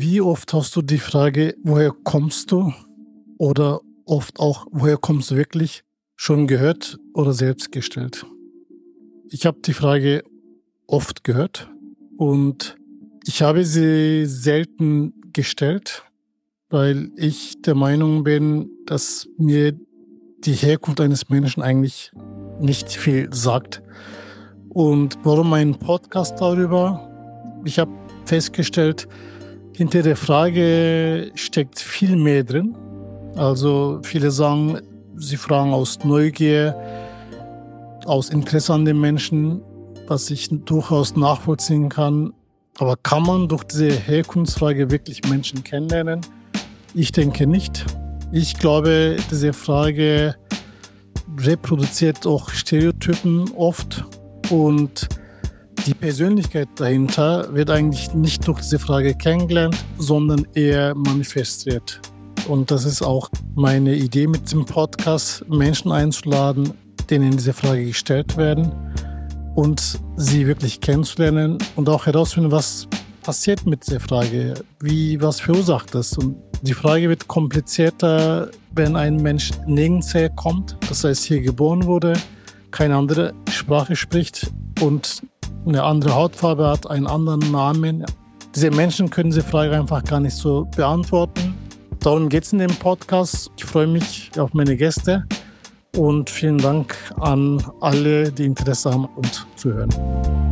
Wie oft hast du die Frage, woher kommst du? Oder oft auch, woher kommst du wirklich? Schon gehört oder selbst gestellt? Ich habe die Frage oft gehört und ich habe sie selten gestellt, weil ich der Meinung bin, dass mir die Herkunft eines Menschen eigentlich nicht viel sagt. Und warum mein Podcast darüber? Ich habe festgestellt, hinter der Frage steckt viel mehr drin. Also viele sagen, sie fragen aus Neugier, aus Interesse an den Menschen, was ich durchaus nachvollziehen kann. Aber kann man durch diese Herkunftsfrage wirklich Menschen kennenlernen? Ich denke nicht. Ich glaube, diese Frage reproduziert auch Stereotypen oft und die Persönlichkeit dahinter wird eigentlich nicht durch diese Frage kennengelernt, sondern eher manifestiert. Und das ist auch meine Idee mit dem Podcast, Menschen einzuladen, denen diese Frage gestellt werden und sie wirklich kennenzulernen und auch herausfinden, was passiert mit dieser Frage, wie was verursacht das. Und die Frage wird komplizierter, wenn ein Mensch nirgends herkommt, das heißt hier geboren wurde, keine andere Sprache spricht und eine andere Hautfarbe hat, einen anderen Namen. Diese Menschen können diese Frage einfach gar nicht so beantworten. Darum geht es in dem Podcast. Ich freue mich auf meine Gäste und vielen Dank an alle, die Interesse haben, uns zu hören.